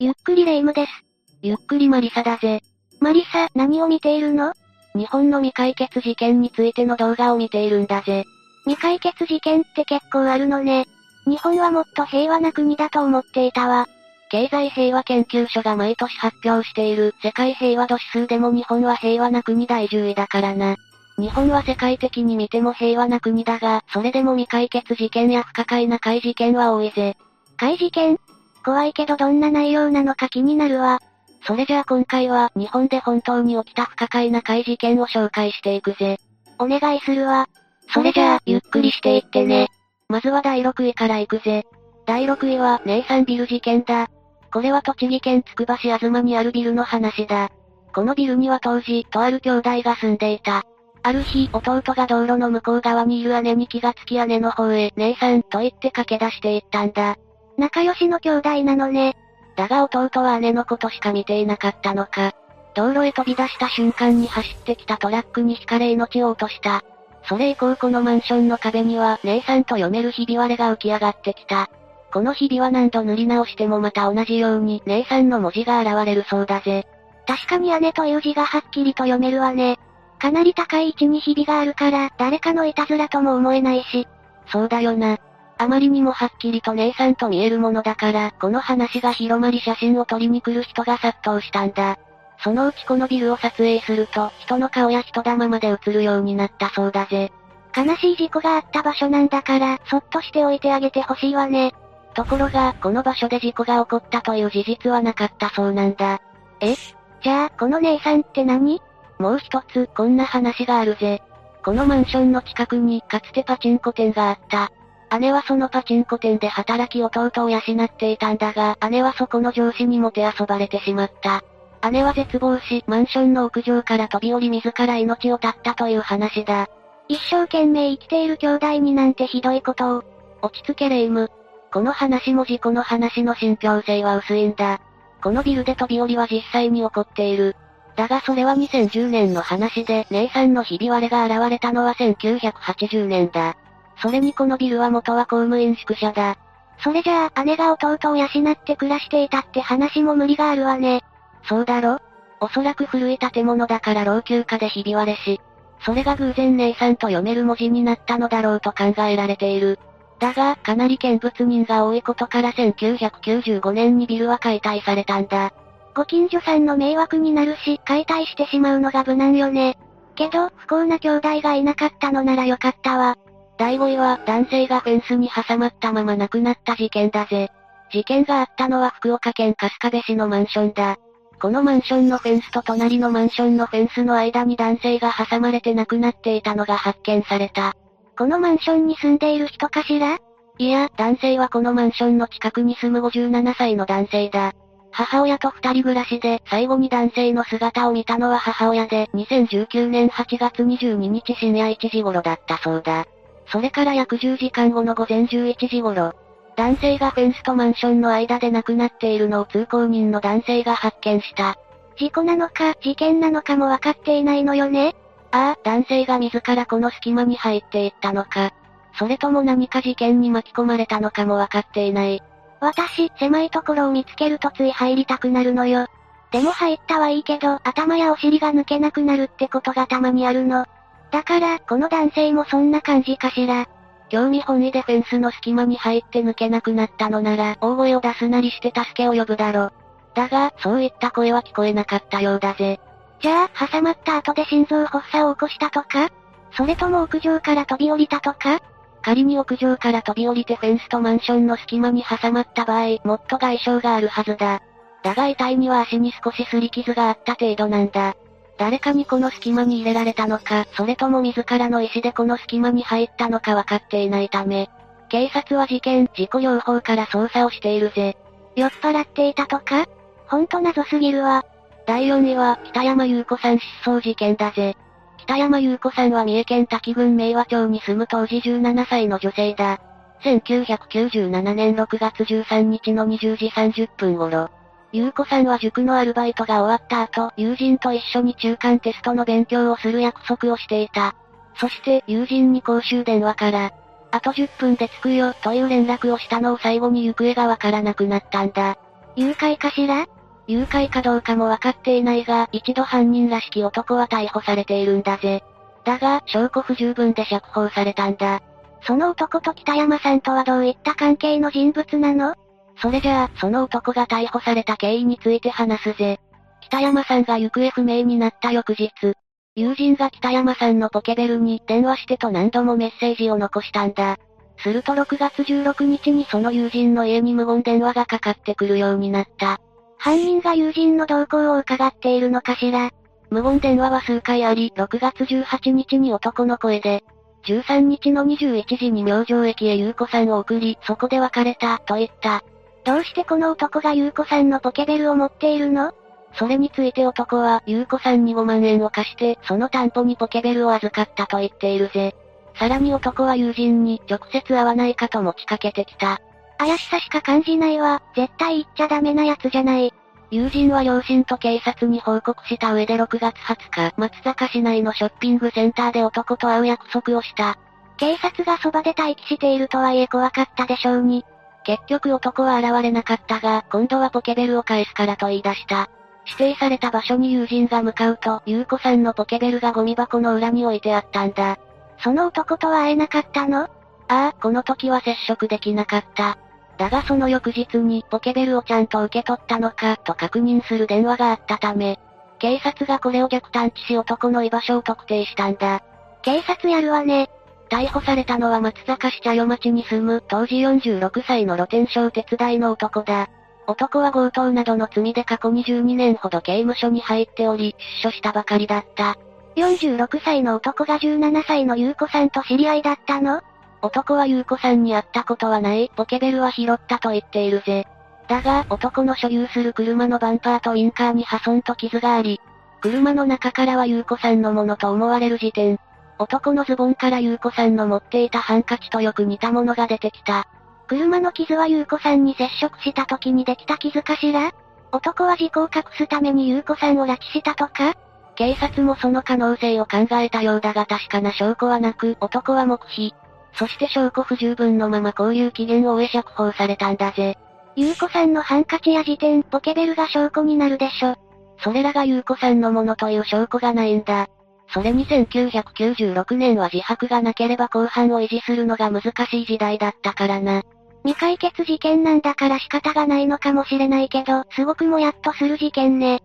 ゆっくりレ夢ムです。ゆっくりマリサだぜ。マリサ、何を見ているの？日本の未解決事件についての動画を見ているんだぜ。未解決事件って結構あるのね。日本はもっと平和な国だと思っていたわ。経済平和研究所が毎年発表している世界平和度指数でも日本は平和な国第10位だからな。日本は世界的に見ても平和な国だが、それでも未解決事件や不可解な怪事件は多いぜ。怪事件？怖いけどどんな内容なのか気になるわ。それじゃあ今回は日本で本当に起きた不可解な怪事件を紹介していくぜ。お願いするわ。それじゃあ、ゆっくりしていってね。まずは第6位から行くぜ。第6位は、ネイサンビル事件だ。これは栃木県つくば市東にあるビルの話だ。このビルには当時、とある兄弟が住んでいた。ある日、弟が道路の向こう側にいる姉に気がつき姉の方へ、姉さんと言って駆け出していったんだ。仲良しの兄弟なのね。だが弟は姉のことしか見ていなかったのか。道路へ飛び出した瞬間に走ってきたトラックに惹かれ命を落とした。それ以降このマンションの壁には、姉さんと読めるひび割れが浮き上がってきた。このひびは何度塗り直してもまた同じように、姉さんの文字が現れるそうだぜ。確かに姉という字がはっきりと読めるわね。かなり高い位置にひびがあるから、誰かのいたずらとも思えないし。そうだよな。あまりにもはっきりと姉さんと見えるものだから、この話が広まり写真を撮りに来る人が殺到したんだ。そのうちこのビルを撮影すると、人の顔や人玉まで映るようになったそうだぜ。悲しい事故があった場所なんだから、そっとしておいてあげてほしいわね。ところが、この場所で事故が起こったという事実はなかったそうなんだ。え？じゃあ、この姉さんって何？もう一つ、こんな話があるぜ。このマンションの近くに、かつてパチンコ店があった。姉はそのパチンコ店で働き弟を養っていたんだが、姉はそこの上司にもてあそばれてしまった。姉は絶望し、マンションの屋上から飛び降り自ら命を絶ったという話だ。一生懸命生きている兄弟になんてひどいことを。落ち着けレイム。この話も事故の話の信憑性は薄いんだ。このビルで飛び降りは実際に起こっている。だがそれは2010年の話で、姉さんのひび割れが現れたのは1980年だ。それにこのビルは元は公務員宿舎だ。それじゃあ、姉が弟を養って暮らしていたって話も無理があるわね。そうだろおそらく古い建物だから老朽化でひび割れし、それが偶然姉さんと読める文字になったのだろうと考えられている。だが、かなり見物人が多いことから1995年にビルは解体されたんだ。ご近所さんの迷惑になるし、解体してしまうのが無難よね。けど、不幸な兄弟がいなかったのならよかったわ。第5位は男性がフェンスに挟まったまま亡くなった事件だぜ。事件があったのは福岡県春日部市のマンションだ。このマンションのフェンスと隣のマンションのフェンスの間に男性が挟まれて亡くなっていたのが発見された。このマンションに住んでいる人かしらいや、男性はこのマンションの近くに住む57歳の男性だ。母親と二人暮らしで、最後に男性の姿を見たのは母親で、2019年8月22日深夜1時頃だったそうだ。それから約10時間後の午前11時頃、男性がフェンスとマンションの間で亡くなっているのを通行人の男性が発見した。事故なのか、事件なのかもわかっていないのよね？ああ、男性が自らこの隙間に入っていったのか。それとも何か事件に巻き込まれたのかもわかっていない。私、狭いところを見つけるとつい入りたくなるのよ。でも入ったはいいけど、頭やお尻が抜けなくなるってことがたまにあるの。だから、この男性もそんな感じかしら。興味本位でフェンスの隙間に入って抜けなくなったのなら、大声を出すなりして助けを呼ぶだろ。だが、そういった声は聞こえなかったようだぜ。じゃあ、挟まった後で心臓発作を起こしたとか？それとも屋上から飛び降りたとか？仮に屋上から飛び降りてフェンスとマンションの隙間に挟まった場合、もっと外傷があるはずだ。だが遺体には足に少し擦り傷があった程度なんだ。誰かにこの隙間に入れられたのか、それとも自らの意思でこの隙間に入ったのか分かっていないため、警察は事件、事故両方から捜査をしているぜ。酔っ払っていたとか？ほんと謎すぎるわ。第4位は、北山優子さん失踪事件だぜ。北山優子さんは三重県滝郡明和町に住む当時17歳の女性だ。1997年6月13日の20時30分頃、ゆうこさんは塾のアルバイトが終わった後、友人と一緒に中間テストの勉強をする約束をしていた。そして、友人に公衆電話から、あと10分で着くよ、という連絡をしたのを最後に行方がわからなくなったんだ。誘拐かしら？誘拐かどうかもわかっていないが、一度犯人らしき男は逮捕されているんだぜ。だが、証拠不十分で釈放されたんだ。その男と北山さんとはどういった関係の人物なの？それじゃあ、その男が逮捕された経緯について話すぜ。北山さんが行方不明になった翌日、友人が北山さんのポケベルに電話してと何度もメッセージを残したんだ。すると6月16日にその友人の家に無言電話がかかってくるようになった。犯人が友人の動向を伺っているのかしら無言電話は数回あり、6月18日に男の声で、13日の21時に明星駅へ優子さんを送り、そこで別れた、と言った。どうしてこの男が優子さんのポケベルを持っているの？それについて男は、優子さんに5万円を貸して、その担保にポケベルを預かったと言っているぜ。さらに男は友人に直接会わないかと持ちかけてきた。怪しさしか感じないわ、絶対言っちゃダメなやつじゃない。友人は両親と警察に報告した上で6月20日、松坂市内のショッピングセンターで男と会う約束をした。警察がそばで待機しているとはいえ怖かったでしょうに。結局男は現れなかったが、今度はポケベルを返すからと言い出した。指定された場所に友人が向かうと、優子さんのポケベルがゴミ箱の裏に置いてあったんだ。その男とは会えなかったの？ああ、この時は接触できなかった。だがその翌日にポケベルをちゃんと受け取ったのかと確認する電話があったため、警察がこれを逆探知し男の居場所を特定したんだ。警察やるわね。逮捕されたのは松坂市茶代町に住む当時46歳の露天商手伝いの男だ。男は強盗などの罪で過去22年ほど刑務所に入っており、出所したばかりだった。46歳の男が17歳の優子さんと知り合いだったの？男は優子さんに会ったことはない、ポケベルは拾ったと言っているぜ。だが、男の所有する車のバンパーとウィンカーに破損と傷があり、車の中からは優子さんのものと思われる時点。男のズボンから優子さんの持っていたハンカチとよく似たものが出てきた。車の傷は優子さんに接触した時にできた傷かしら？男は事故を隠すために優子さんを拉致したとか？警察もその可能性を考えたようだが確かな証拠はなく、男は黙秘。そして証拠不十分のまま交留期限を終え釈放されたんだぜ。優子さんのハンカチや辞典、ポケベルが証拠になるでしょ。それらが優子さんのものという証拠がないんだ。それに1996年は自白がなければ公判を維持するのが難しい時代だったからな。未解決事件なんだから仕方がないのかもしれないけど、すごくもやっとする事件ね。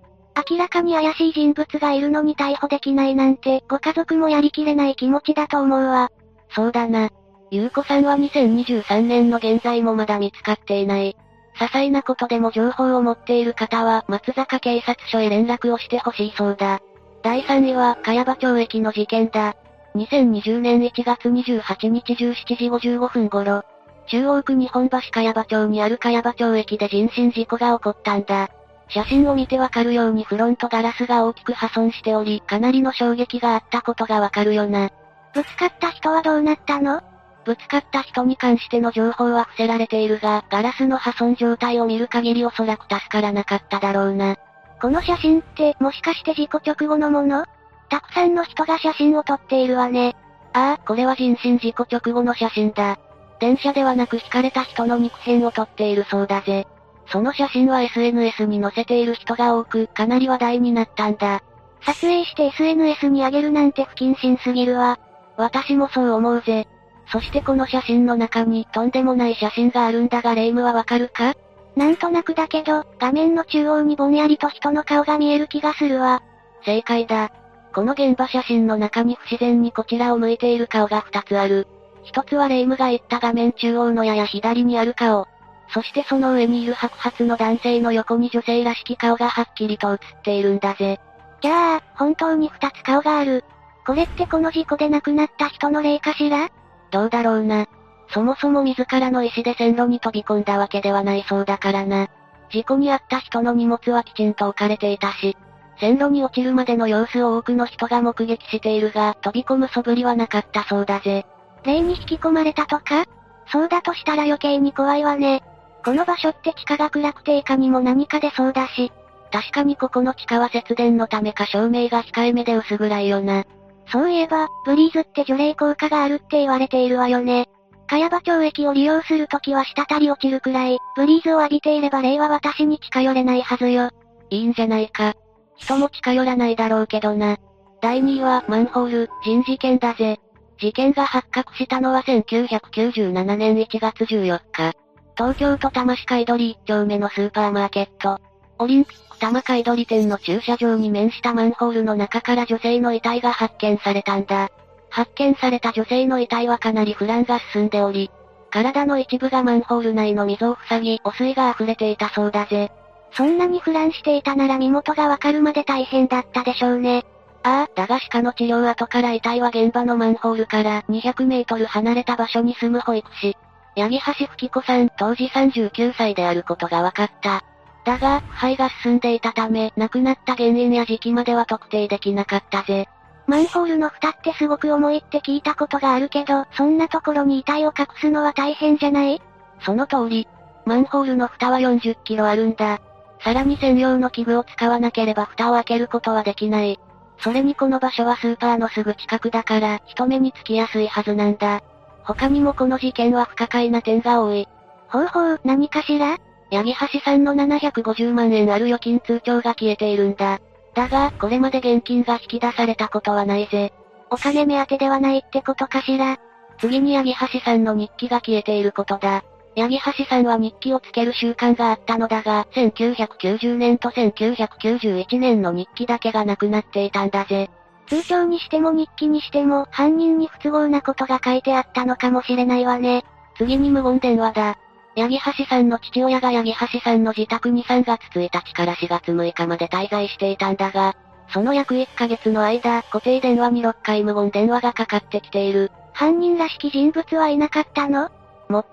明らかに怪しい人物がいるのに逮捕できないなんて、ご家族もやりきれない気持ちだと思うわ。そうだな。ゆうこさんは2023年の現在もまだ見つかっていない。些細なことでも情報を持っている方は、松坂警察署へ連絡をしてほしいそうだ。第3位は、茅場町駅の事件だ。2020年1月28日17時55分頃、中央区日本橋茅場町にある茅場町駅で人身事故が起こったんだ。写真を見てわかるようにフロントガラスが大きく破損しており、かなりの衝撃があったことがわかるよな。ぶつかった人はどうなったの？ぶつかった人に関しての情報は伏せられているが、ガラスの破損状態を見る限りおそらく助からなかっただろうな。この写真って、もしかして事故直後のもの？たくさんの人が写真を撮っているわね。ああ、これは人身事故直後の写真だ。電車ではなく引かれた人の肉片を撮っているそうだぜ。その写真は SNS に載せている人が多く、かなり話題になったんだ。撮影して SNS に上げるなんて不謹慎すぎるわ。私もそう思うぜ。そしてこの写真の中にとんでもない写真があるんだがレイムはわかるか？なんとなくだけど、画面の中央にぼんやりと人の顔が見える気がするわ。正解だ。この現場写真の中に不自然にこちらを向いている顔が2つある。一つはレイムが言った画面中央のやや左にある顔。そしてその上にいる白髪の男性の横に女性らしき顔がはっきりと映っているんだぜ。じゃあ、本当に二つ顔がある。これってこの事故で亡くなった人の霊かしら？どうだろうな。そもそも自らの意思で線路に飛び込んだわけではないそうだからな。事故に遭った人の荷物はきちんと置かれていたし、線路に落ちるまでの様子を多くの人が目撃しているが、飛び込む素振りはなかったそうだぜ。霊に引き込まれたとか？そうだとしたら余計に怖いわね。この場所って地下が暗くていかにも何か出そうだし。確かにここの地下は節電のためか照明が控えめで薄暗いよな。そういえば、ブリーズって除霊効果があるって言われているわよね。茅場町駅を利用するときは滴り落ちるくらい、ブリーズを浴びていれば霊は私に近寄れないはずよ。いいんじゃないか。人も近寄らないだろうけどな。第2位は、マンホール、人事件だぜ。事件が発覚したのは1997年1月14日。東京都多摩市海鳥1丁目のスーパーマーケット。オリンピック多摩海鳥店の駐車場に面したマンホールの中から女性の遺体が発見されたんだ。発見された女性の遺体はかなり腐乱が進んでおり、体の一部がマンホール内の溝を塞ぎ、汚水が溢れていたそうだぜ。そんなに腐乱していたなら身元がわかるまで大変だったでしょうね。ああ、だが鹿の治療後から遺体は現場のマンホールから200メートル離れた場所に住む保育士、八木橋吹子さん当時39歳であることが分かった。だが、腐敗が進んでいたため、亡くなった原因や時期までは特定できなかったぜ。マンホールの蓋ってすごく重いって聞いたことがあるけど、そんなところに遺体を隠すのは大変じゃない？その通り。マンホールの蓋は40キロあるんだ。さらに専用の器具を使わなければ蓋を開けることはできない。それにこの場所はスーパーのすぐ近くだから、人目につきやすいはずなんだ。他にもこの事件は不可解な点が多い。ほうほう、何かしら？八木橋さんの750万円ある預金通帳が消えているんだ。だが、これまで現金が引き出されたことはないぜ。お金目当てではないってことかしら次に八木橋さんの日記が消えていることだ。八木橋さんは日記をつける習慣があったのだが、1990年と1991年の日記だけがなくなっていたんだぜ。通帳にしても日記にしても、犯人に不都合なことが書いてあったのかもしれないわね。次に無言電話だ。八木橋さんの父親が八木橋さんの自宅に3月1日から4月6日まで滞在していたんだが、その約1ヶ月の間、固定電話に6回無言電話がかかってきている。犯人らしき人物はいなかったの？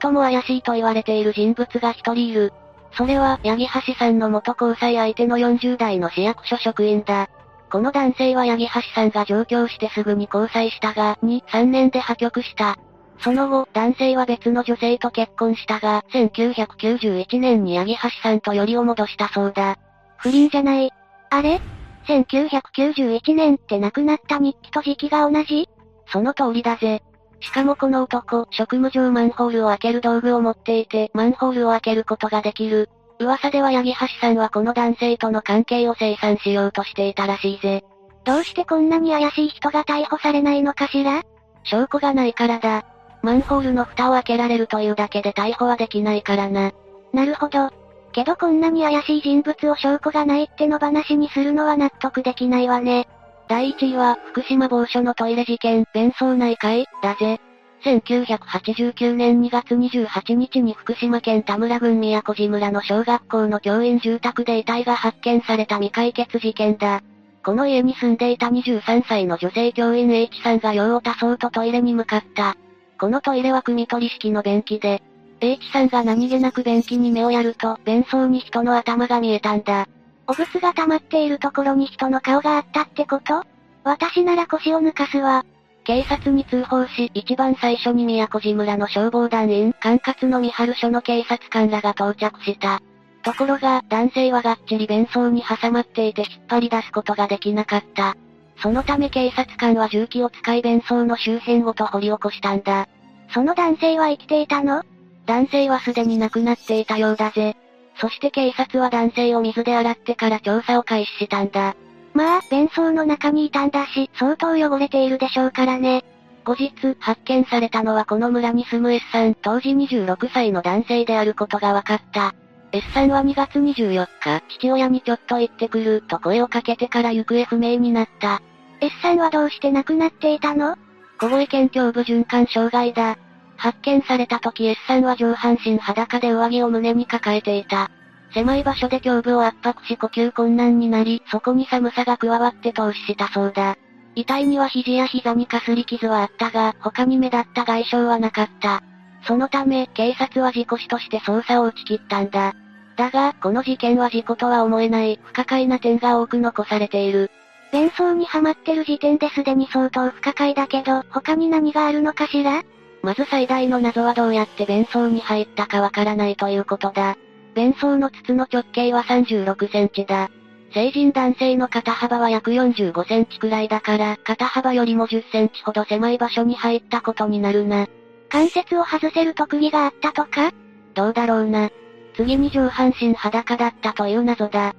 最も怪しいと言われている人物が一人いる。それは、八木橋さんの元交際相手の40代の市役所職員だ。この男性は八木橋さんが上京してすぐに交際したが、2、3年で破局した。その後、男性は別の女性と結婚したが、1991年に八木橋さんとよりを戻したそうだ。不倫じゃない。あれ ?1991 年って亡くなった日記と時期が同じ？その通りだぜ。しかもこの男、職務上マンホールを開ける道具を持っていて、マンホールを開けることができる。噂では八木橋さんはこの男性との関係を清算しようとしていたらしいぜ。どうしてこんなに怪しい人が逮捕されないのかしら？証拠がないからだ。マンホールの蓋を開けられるというだけで逮捕はできないからな。なるほど。けどこんなに怪しい人物を証拠がないっての話にするのは納得できないわね。第1位は、福島某所のトイレ事件、弁装内会、だぜ。1989年2月28日に福島県田村郡宮古寺村の小学校の教員住宅で遺体が発見された未解決事件だ。この家に住んでいた23歳の女性教員 H さんが用を足そうとトイレに向かった。このトイレは組取り式の便器で、H さんが何気なく便器に目をやると、便槽に人の頭が見えたんだ。お物が溜まっているところに人の顔があったってこと？私なら腰を抜かすわ。警察に通報し、一番最初に宮古寺村の消防団員、管轄の三春署の警察官らが到着した。ところが、男性はがっちり弁装に挟まっていて引っ張り出すことができなかった。そのため警察官は重機を使い弁装の周辺ごと掘り起こしたんだ。その男性は生きていたの？男性はすでに亡くなっていたようだぜ。そして警察は男性を水で洗ってから調査を開始したんだ。まあ、弁装の中にいたんだし、相当汚れているでしょうからね。後日、発見されたのはこの村に住む S さん、当時26歳の男性であることが分かった。S さんは2月24日、父親にちょっと行ってくる、と声をかけてから行方不明になった。S さんはどうして亡くなっていたの？小声県胸部循環障害だ。発見された時 S さんは上半身裸で上着を胸に抱えていた。狭い場所で胸部を圧迫し呼吸困難になり、そこに寒さが加わって投資したそうだ。遺体には肘や膝にかすり傷はあったが、他に目立った外傷はなかった。そのため、警察は事故死として捜査を打ち切ったんだ。だが、この事件は事故とは思えない、不可解な点が多く残されている。弁装にはまってる時点ですでに相当不可解だけど、他に何があるのかしら？まず最大の謎はどうやって弁装に入ったかわからないということだ。弁装の筒の直径は36センチだ。成人男性の肩幅は約45センチくらいだから、肩幅よりも10センチほど狭い場所に入ったことになるな。関節を外せる特技があったとか？どうだろうな。次に上半身裸だったという謎だ。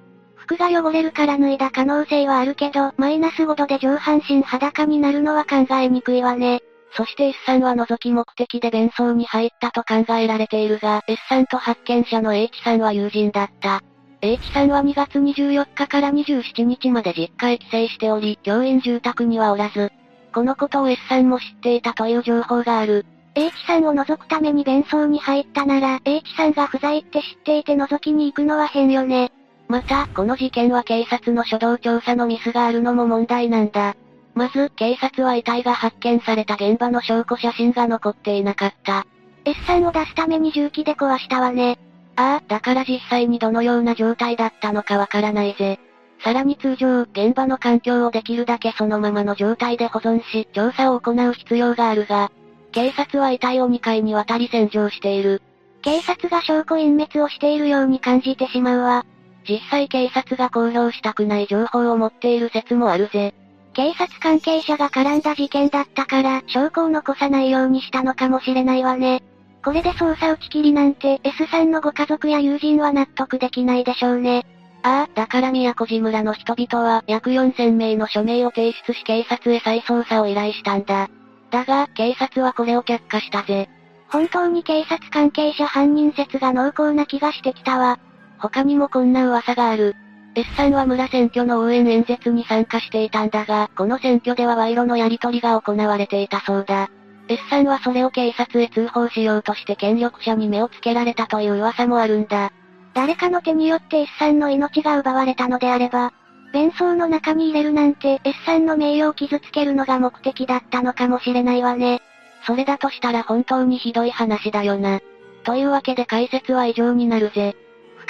服が汚れるから脱いだ可能性はあるけど、マイナス5度で上半身裸になるのは考えにくいわね。そして S さんは覗き目的で弁装に入ったと考えられているが、S さんと発見者の H さんは友人だった。H さんは2月24日から27日まで実家へ帰省しており、教員住宅にはおらず、このことを S さんも知っていたという情報がある。H さんを覗くために弁装に入ったなら、H さんが不在って知っていて覗きに行くのは変よね。また、この事件は警察の初動調査のミスがあるのも問題なんだ。まず、警察は遺体が発見された現場の証拠写真が残っていなかった。S さんを出すために重機で壊したわね。ああ、だから実際にどのような状態だったのかわからないぜ。さらに通常、現場の環境をできるだけそのままの状態で保存し、調査を行う必要があるが、警察は遺体を2回にわたり洗浄している。警察が証拠隠滅をしているように感じてしまうわ。実際警察が公表したくない情報を持っている説もあるぜ。警察関係者が絡んだ事件だったから、証拠を残さないようにしたのかもしれないわね。これで捜査打ち切りなんて S さんのご家族や友人は納得できないでしょうね。ああ、だから宮古島村の人々は約4000名の署名を提出し警察へ再捜査を依頼したんだ。だが、警察はこれを却下したぜ。本当に警察関係者犯人説が濃厚な気がしてきたわ。他にもこんな噂がある。S さんは村選挙の応援演説に参加していたんだが、この選挙では賄賂のやり取りが行われていたそうだ。S さんはそれを警察へ通報しようとして権力者に目をつけられたという噂もあるんだ。誰かの手によって S さんの命が奪われたのであれば、弁装の中に入れるなんて S さんの名誉を傷つけるのが目的だったのかもしれないわね。それだとしたら本当にひどい話だよな。というわけで解説は以上になるぜ。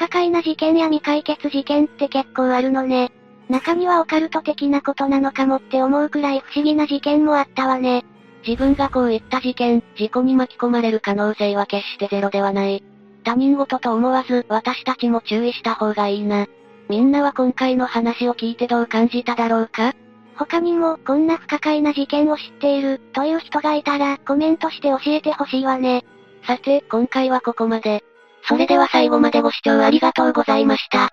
可解な事件や未解決事件って結構あるのね。中にはオカルト的なことなのかもって思うくらい不思議な事件もあったわね。自分がこういった事件、事故に巻き込まれる可能性は決してゼロではない。他人事と思わず、私たちも注意した方がいいな。みんなは今回の話を聞いてどう感じただろうか？他にも、こんな不可解な事件を知っている、という人がいたら、コメントして教えてほしいわね。さて、今回はここまで。それでは最後までご視聴ありがとうございました。